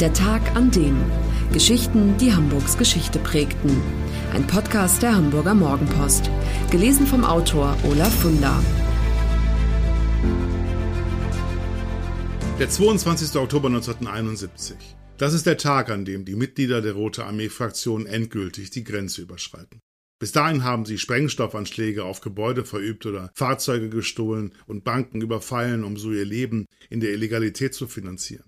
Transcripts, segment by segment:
Der Tag an dem. Geschichten, die Hamburgs Geschichte prägten. Ein Podcast der Hamburger Morgenpost. Gelesen vom Autor Olaf Funder. Der 22. Oktober 1971. Das ist der Tag, an dem die Mitglieder der Rote Armee-Fraktion endgültig die Grenze überschreiten. Bis dahin haben sie Sprengstoffanschläge auf Gebäude verübt oder Fahrzeuge gestohlen und Banken überfallen, um so ihr Leben in der Illegalität zu finanzieren.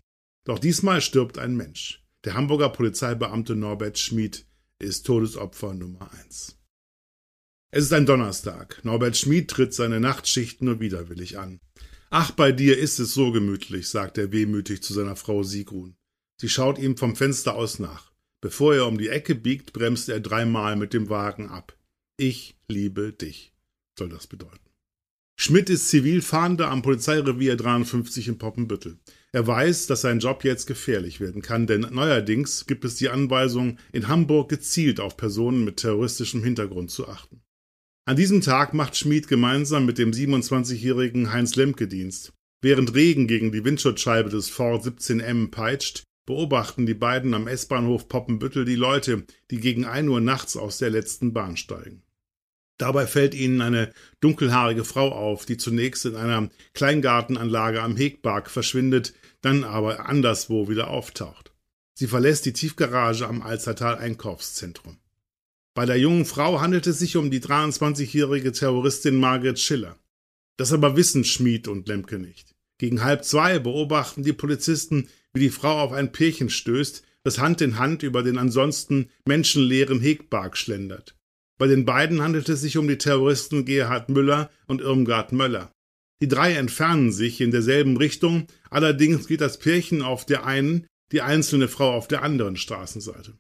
Doch diesmal stirbt ein Mensch. Der Hamburger Polizeibeamte Norbert Schmid ist Todesopfer Nummer eins. Es ist ein Donnerstag. Norbert Schmid tritt seine Nachtschicht nur widerwillig an. Ach, bei dir ist es so gemütlich, sagt er wehmütig zu seiner Frau Sigrun. Sie schaut ihm vom Fenster aus nach. Bevor er um die Ecke biegt, bremst er dreimal mit dem Wagen ab. Ich liebe dich, soll das bedeuten. Schmidt ist Zivilfahnder am Polizeirevier 53 in Poppenbüttel. Er weiß, dass sein Job jetzt gefährlich werden kann, denn neuerdings gibt es die Anweisung, in Hamburg gezielt auf Personen mit terroristischem Hintergrund zu achten. An diesem Tag macht Schmid gemeinsam mit dem 27-jährigen Heinz Lemke Dienst. Während Regen gegen die Windschutzscheibe des Ford 17M peitscht, beobachten die beiden am S-Bahnhof Poppenbüttel die Leute, die gegen ein Uhr nachts aus der letzten Bahn steigen. Dabei fällt ihnen eine dunkelhaarige Frau auf, die zunächst in einer Kleingartenanlage am Hegpark verschwindet, dann aber anderswo wieder auftaucht. Sie verlässt die Tiefgarage am Alzertal Einkaufszentrum. Bei der jungen Frau handelt es sich um die 23-jährige Terroristin Margaret Schiller. Das aber wissen Schmid und Lemke nicht. Gegen halb zwei beobachten die Polizisten, wie die Frau auf ein Pärchen stößt, das Hand in Hand über den ansonsten menschenleeren Hegpark schlendert. Bei den beiden handelt es sich um die Terroristen Gerhard Müller und Irmgard Möller. Die drei entfernen sich in derselben Richtung, allerdings geht das Pärchen auf der einen, die einzelne Frau auf der anderen Straßenseite.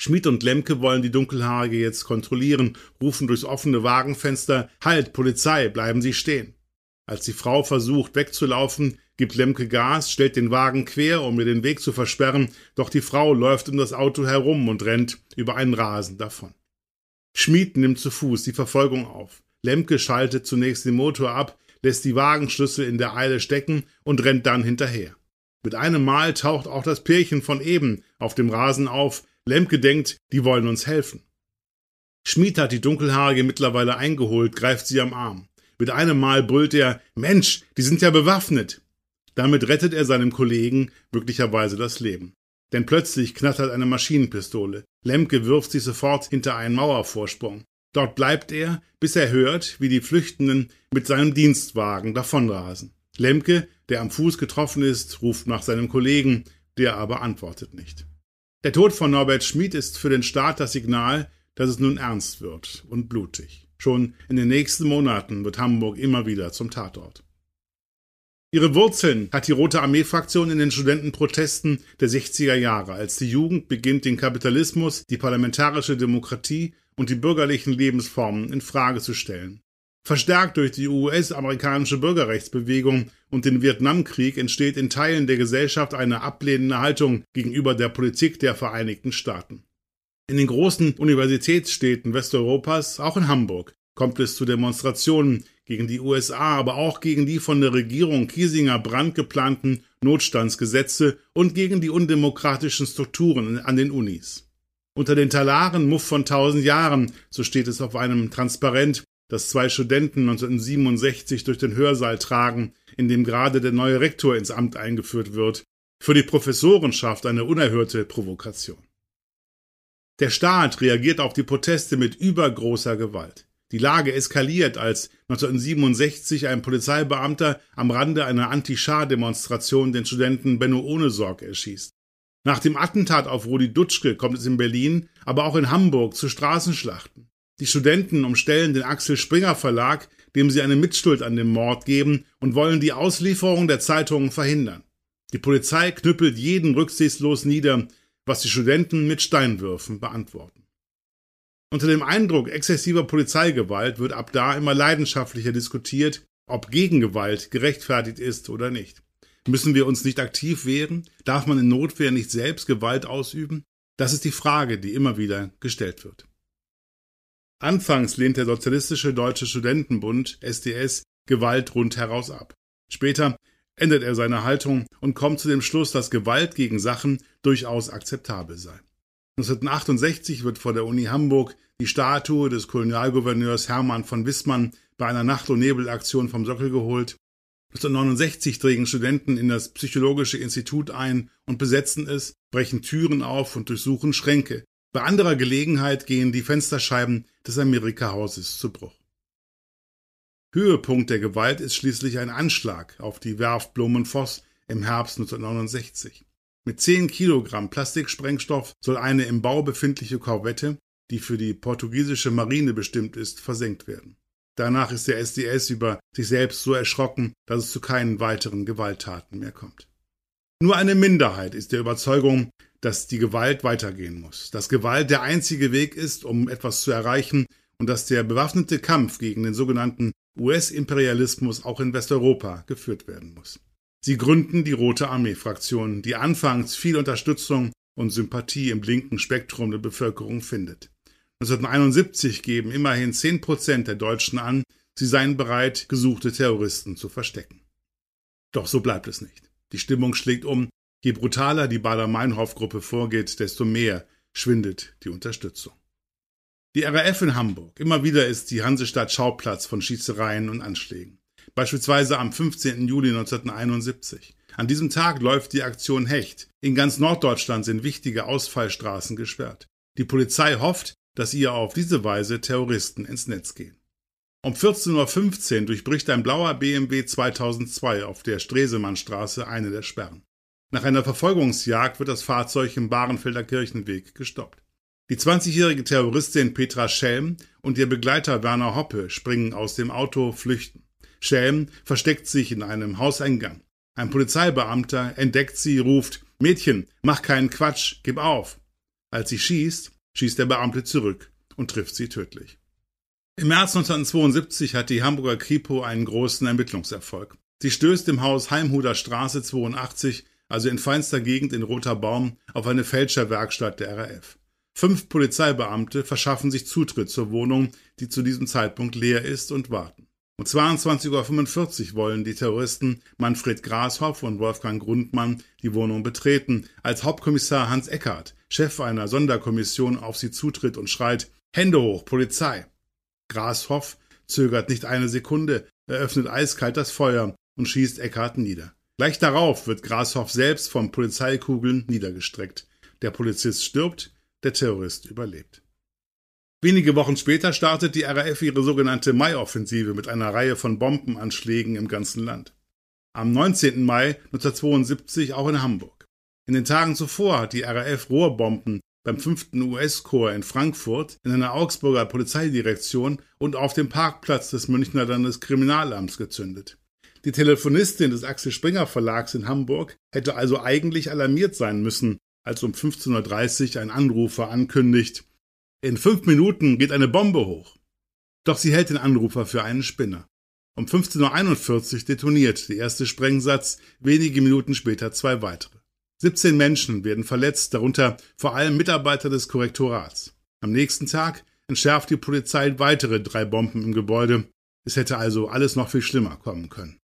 Schmid und Lemke wollen die Dunkelhaarige jetzt kontrollieren, rufen durchs offene Wagenfenster Halt, Polizei, bleiben Sie stehen. Als die Frau versucht wegzulaufen, gibt Lemke Gas, stellt den Wagen quer, um ihr den Weg zu versperren, doch die Frau läuft um das Auto herum und rennt über einen Rasen davon. Schmid nimmt zu Fuß die Verfolgung auf. Lemke schaltet zunächst den Motor ab, lässt die Wagenschlüssel in der Eile stecken und rennt dann hinterher. Mit einem Mal taucht auch das Pärchen von eben auf dem Rasen auf. Lemke denkt, die wollen uns helfen. Schmid hat die Dunkelhaarige mittlerweile eingeholt, greift sie am Arm. Mit einem Mal brüllt er Mensch, die sind ja bewaffnet. Damit rettet er seinem Kollegen möglicherweise das Leben. Denn plötzlich knattert eine Maschinenpistole. Lemke wirft sich sofort hinter einen Mauervorsprung. Dort bleibt er, bis er hört, wie die Flüchtenden mit seinem Dienstwagen davonrasen. Lemke, der am Fuß getroffen ist, ruft nach seinem Kollegen, der aber antwortet nicht. Der Tod von Norbert Schmid ist für den Staat das Signal, dass es nun ernst wird und blutig. Schon in den nächsten Monaten wird Hamburg immer wieder zum Tatort. Ihre Wurzeln hat die Rote Armee-Fraktion in den Studentenprotesten der 60er Jahre, als die Jugend beginnt, den Kapitalismus, die parlamentarische Demokratie und die bürgerlichen Lebensformen in Frage zu stellen. Verstärkt durch die US-amerikanische Bürgerrechtsbewegung und den Vietnamkrieg entsteht in Teilen der Gesellschaft eine ablehnende Haltung gegenüber der Politik der Vereinigten Staaten. In den großen Universitätsstädten Westeuropas, auch in Hamburg, kommt es zu Demonstrationen gegen die USA, aber auch gegen die von der Regierung Kiesinger Brandt geplanten Notstandsgesetze und gegen die undemokratischen Strukturen an den Unis. Unter den Talaren Muff von tausend Jahren, so steht es auf einem Transparent, das zwei Studenten 1967 durch den Hörsaal tragen, in dem gerade der neue Rektor ins Amt eingeführt wird, für die Professorenschaft eine unerhörte Provokation. Der Staat reagiert auf die Proteste mit übergroßer Gewalt. Die Lage eskaliert, als 1967 ein Polizeibeamter am Rande einer Anti-Schah-Demonstration den Studenten Benno Ohnesorg erschießt. Nach dem Attentat auf Rudi Dutschke kommt es in Berlin, aber auch in Hamburg zu Straßenschlachten. Die Studenten umstellen den Axel Springer Verlag, dem sie eine Mitschuld an dem Mord geben und wollen die Auslieferung der Zeitungen verhindern. Die Polizei knüppelt jeden rücksichtslos nieder, was die Studenten mit Steinwürfen beantworten. Unter dem Eindruck exzessiver Polizeigewalt wird ab da immer leidenschaftlicher diskutiert, ob Gegengewalt gerechtfertigt ist oder nicht. Müssen wir uns nicht aktiv wehren? Darf man in Notwehr nicht selbst Gewalt ausüben? Das ist die Frage, die immer wieder gestellt wird. Anfangs lehnt der Sozialistische Deutsche Studentenbund SDS Gewalt rundheraus ab. Später ändert er seine Haltung und kommt zu dem Schluss, dass Gewalt gegen Sachen durchaus akzeptabel sei. 1968 wird vor der Uni Hamburg die Statue des Kolonialgouverneurs Hermann von Wissmann bei einer Nacht- und Nebelaktion vom Sockel geholt. 1969 dringen Studenten in das Psychologische Institut ein und besetzen es, brechen Türen auf und durchsuchen Schränke. Bei anderer Gelegenheit gehen die Fensterscheiben des Amerika-Hauses zu Bruch. Höhepunkt der Gewalt ist schließlich ein Anschlag auf die Werft Blumenvoss im Herbst 1969. Mit 10 Kilogramm Plastiksprengstoff soll eine im Bau befindliche Korvette, die für die portugiesische Marine bestimmt ist, versenkt werden. Danach ist der SDS über sich selbst so erschrocken, dass es zu keinen weiteren Gewalttaten mehr kommt. Nur eine Minderheit ist der Überzeugung, dass die Gewalt weitergehen muss, dass Gewalt der einzige Weg ist, um etwas zu erreichen und dass der bewaffnete Kampf gegen den sogenannten US-Imperialismus auch in Westeuropa geführt werden muss. Sie gründen die Rote Armee-Fraktion, die anfangs viel Unterstützung und Sympathie im linken Spektrum der Bevölkerung findet. 1971 geben immerhin 10 Prozent der Deutschen an, sie seien bereit, gesuchte Terroristen zu verstecken. Doch so bleibt es nicht. Die Stimmung schlägt um. Je brutaler die Bader-Meinhof-Gruppe vorgeht, desto mehr schwindet die Unterstützung. Die RAF in Hamburg. Immer wieder ist die Hansestadt Schauplatz von Schießereien und Anschlägen. Beispielsweise am 15. Juli 1971. An diesem Tag läuft die Aktion Hecht. In ganz Norddeutschland sind wichtige Ausfallstraßen gesperrt. Die Polizei hofft, dass ihr auf diese Weise Terroristen ins Netz gehen. Um 14.15 Uhr durchbricht ein blauer BMW 2002 auf der Stresemannstraße eine der Sperren. Nach einer Verfolgungsjagd wird das Fahrzeug im Bahrenfelder Kirchenweg gestoppt. Die 20-jährige Terroristin Petra Schelm und ihr Begleiter Werner Hoppe springen aus dem Auto, flüchten. Schelm versteckt sich in einem Hauseingang. Ein Polizeibeamter entdeckt sie, ruft Mädchen, mach keinen Quatsch, gib auf. Als sie schießt, schießt der Beamte zurück und trifft sie tödlich. Im März 1972 hat die Hamburger Kripo einen großen Ermittlungserfolg. Sie stößt im Haus Heimhuder Straße 82, also in feinster Gegend in Roter Baum, auf eine Fälscherwerkstatt der RAF. Fünf Polizeibeamte verschaffen sich Zutritt zur Wohnung, die zu diesem Zeitpunkt leer ist, und warten. Um 22.45 Uhr wollen die Terroristen Manfred Grashoff und Wolfgang Grundmann die Wohnung betreten, als Hauptkommissar Hans Eckert, Chef einer Sonderkommission, auf sie zutritt und schreit Hände hoch, Polizei. Grashoff zögert nicht eine Sekunde, eröffnet eiskalt das Feuer und schießt Eckart nieder. Gleich darauf wird Grashoff selbst von Polizeikugeln niedergestreckt. Der Polizist stirbt, der Terrorist überlebt. Wenige Wochen später startet die RAF ihre sogenannte Mai-Offensive mit einer Reihe von Bombenanschlägen im ganzen Land. Am 19. Mai 1972 auch in Hamburg. In den Tagen zuvor hat die RAF Rohrbomben beim 5. US-Korps in Frankfurt, in einer Augsburger Polizeidirektion und auf dem Parkplatz des Münchner Landeskriminalamts gezündet. Die Telefonistin des Axel Springer Verlags in Hamburg hätte also eigentlich alarmiert sein müssen, als um 15.30 Uhr ein Anrufer ankündigt, in fünf Minuten geht eine Bombe hoch. Doch sie hält den Anrufer für einen Spinner. Um 15.41 Uhr detoniert der erste Sprengsatz, wenige Minuten später zwei weitere. 17 Menschen werden verletzt, darunter vor allem Mitarbeiter des Korrektorats. Am nächsten Tag entschärft die Polizei weitere drei Bomben im Gebäude. Es hätte also alles noch viel schlimmer kommen können.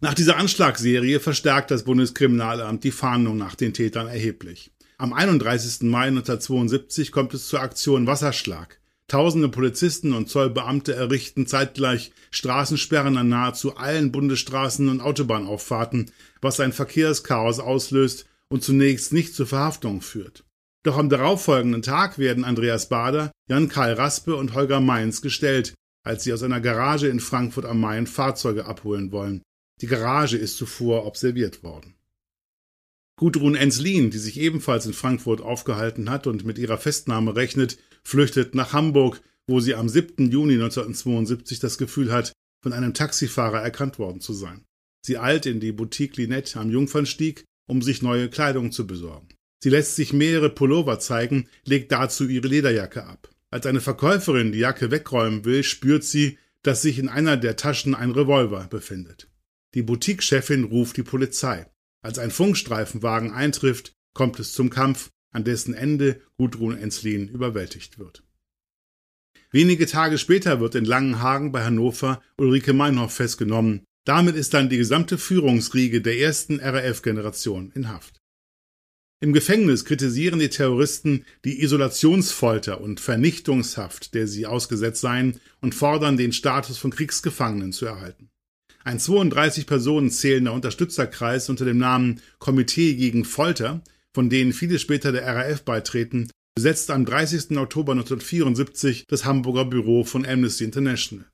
Nach dieser Anschlagsserie verstärkt das Bundeskriminalamt die Fahndung nach den Tätern erheblich. Am 31. Mai 1972 kommt es zur Aktion Wasserschlag. Tausende Polizisten und Zollbeamte errichten zeitgleich Straßensperren an nahezu allen Bundesstraßen und Autobahnauffahrten, was ein Verkehrschaos auslöst und zunächst nicht zur Verhaftung führt. Doch am darauffolgenden Tag werden Andreas Bader, Jan-Karl Raspe und Holger Mainz gestellt, als sie aus einer Garage in Frankfurt am Main Fahrzeuge abholen wollen. Die Garage ist zuvor observiert worden. Gudrun Enslin, die sich ebenfalls in Frankfurt aufgehalten hat und mit ihrer Festnahme rechnet, flüchtet nach Hamburg, wo sie am 7. Juni 1972 das Gefühl hat, von einem Taxifahrer erkannt worden zu sein. Sie eilt in die Boutique Linette am Jungfernstieg, um sich neue Kleidung zu besorgen. Sie lässt sich mehrere Pullover zeigen, legt dazu ihre Lederjacke ab. Als eine Verkäuferin die Jacke wegräumen will, spürt sie, dass sich in einer der Taschen ein Revolver befindet. Die Boutique-Chefin ruft die Polizei. Als ein Funkstreifenwagen eintrifft, kommt es zum Kampf, an dessen Ende Gudrun Enslin überwältigt wird. Wenige Tage später wird in Langenhagen bei Hannover Ulrike Meinhoff festgenommen. Damit ist dann die gesamte Führungsriege der ersten RAF-Generation in Haft. Im Gefängnis kritisieren die Terroristen die Isolationsfolter und Vernichtungshaft, der sie ausgesetzt seien, und fordern, den Status von Kriegsgefangenen zu erhalten. Ein 32 Personen zählender Unterstützerkreis unter dem Namen Komitee gegen Folter, von denen viele später der RAF beitreten, besetzt am 30. Oktober 1974 das Hamburger Büro von Amnesty International.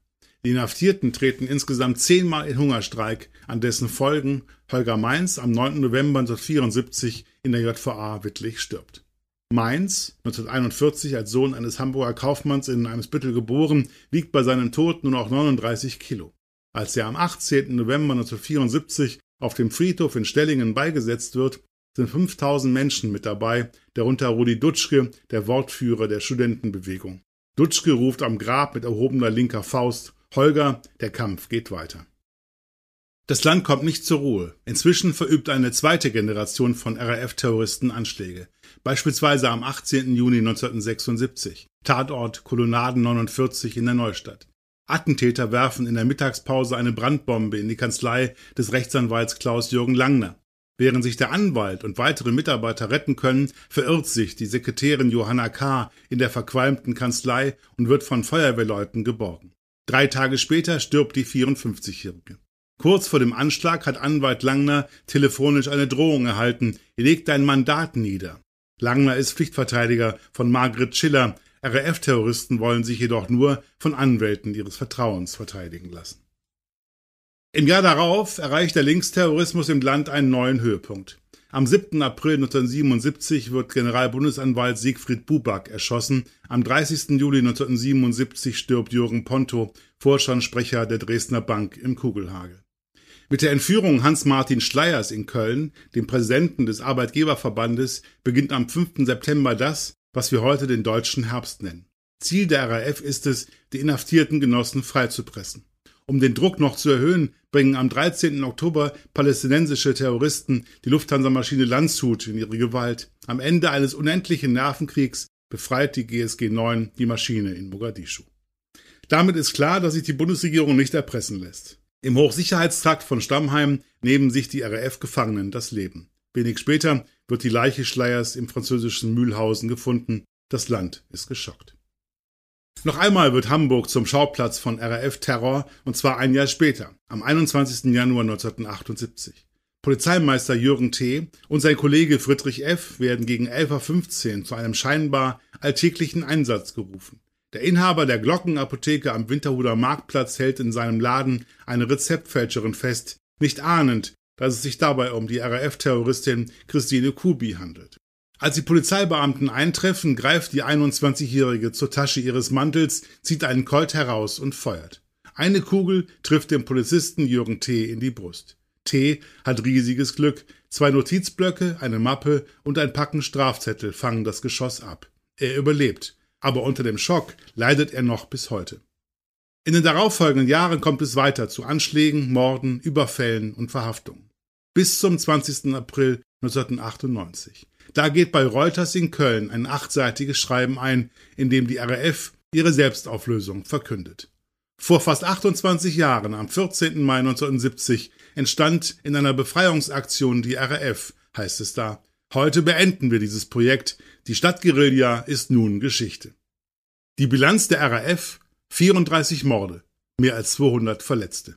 Die Inhaftierten treten insgesamt zehnmal in Hungerstreik, an dessen Folgen Holger Mainz am 9. November 1974 in der JVA Wittlich stirbt. Mainz, 1941 als Sohn eines Hamburger Kaufmanns in Eimsbüttel geboren, wiegt bei seinem Tod nur noch 39 Kilo. Als er am 18. November 1974 auf dem Friedhof in Stellingen beigesetzt wird, sind 5000 Menschen mit dabei, darunter Rudi Dutschke, der Wortführer der Studentenbewegung. Dutschke ruft am Grab mit erhobener linker Faust Holger, der Kampf geht weiter. Das Land kommt nicht zur Ruhe. Inzwischen verübt eine zweite Generation von RAF-Terroristen Anschläge. Beispielsweise am 18. Juni 1976. Tatort Kolonnaden 49 in der Neustadt. Attentäter werfen in der Mittagspause eine Brandbombe in die Kanzlei des Rechtsanwalts Klaus-Jürgen Langner. Während sich der Anwalt und weitere Mitarbeiter retten können, verirrt sich die Sekretärin Johanna K. in der verqualmten Kanzlei und wird von Feuerwehrleuten geborgen. Drei Tage später stirbt die 54-Jährige. Kurz vor dem Anschlag hat Anwalt Langner telefonisch eine Drohung erhalten, er legt dein Mandat nieder. Langner ist Pflichtverteidiger von Margret Schiller, RAF-Terroristen wollen sich jedoch nur von Anwälten ihres Vertrauens verteidigen lassen. Im Jahr darauf erreicht der Linksterrorismus im Land einen neuen Höhepunkt. Am 7. April 1977 wird Generalbundesanwalt Siegfried Buback erschossen. Am 30. Juli 1977 stirbt Jürgen Ponto, Vorstandssprecher der Dresdner Bank im Kugelhagel. Mit der Entführung Hans-Martin Schleiers in Köln, dem Präsidenten des Arbeitgeberverbandes, beginnt am 5. September das, was wir heute den deutschen Herbst nennen. Ziel der RAF ist es, die inhaftierten Genossen freizupressen. Um den Druck noch zu erhöhen, bringen am 13. Oktober palästinensische Terroristen die Lufthansa-Maschine Landshut in ihre Gewalt. Am Ende eines unendlichen Nervenkriegs befreit die GSG 9 die Maschine in Mogadischu. Damit ist klar, dass sich die Bundesregierung nicht erpressen lässt. Im Hochsicherheitstrakt von Stammheim nehmen sich die RAF-Gefangenen das Leben. Wenig später wird die Leiche Schleiers im französischen Mühlhausen gefunden. Das Land ist geschockt. Noch einmal wird Hamburg zum Schauplatz von RAF-Terror und zwar ein Jahr später, am 21. Januar 1978. Polizeimeister Jürgen T. und sein Kollege Friedrich F. werden gegen 11.15 Uhr zu einem scheinbar alltäglichen Einsatz gerufen. Der Inhaber der Glockenapotheke am Winterhuder Marktplatz hält in seinem Laden eine Rezeptfälscherin fest, nicht ahnend, dass es sich dabei um die RAF-Terroristin Christine Kubi handelt. Als die Polizeibeamten eintreffen, greift die 21-Jährige zur Tasche ihres Mantels, zieht einen Colt heraus und feuert. Eine Kugel trifft den Polizisten Jürgen T. in die Brust. T. hat riesiges Glück. Zwei Notizblöcke, eine Mappe und ein Packen Strafzettel fangen das Geschoss ab. Er überlebt, aber unter dem Schock leidet er noch bis heute. In den darauffolgenden Jahren kommt es weiter zu Anschlägen, Morden, Überfällen und Verhaftungen. Bis zum 20. April 1998. Da geht bei Reuters in Köln ein achtseitiges Schreiben ein, in dem die RAF ihre Selbstauflösung verkündet. Vor fast 28 Jahren, am 14. Mai 1970, entstand in einer Befreiungsaktion die RAF, heißt es da. Heute beenden wir dieses Projekt. Die Stadtguerilla ist nun Geschichte. Die Bilanz der RAF 34 Morde, mehr als 200 Verletzte.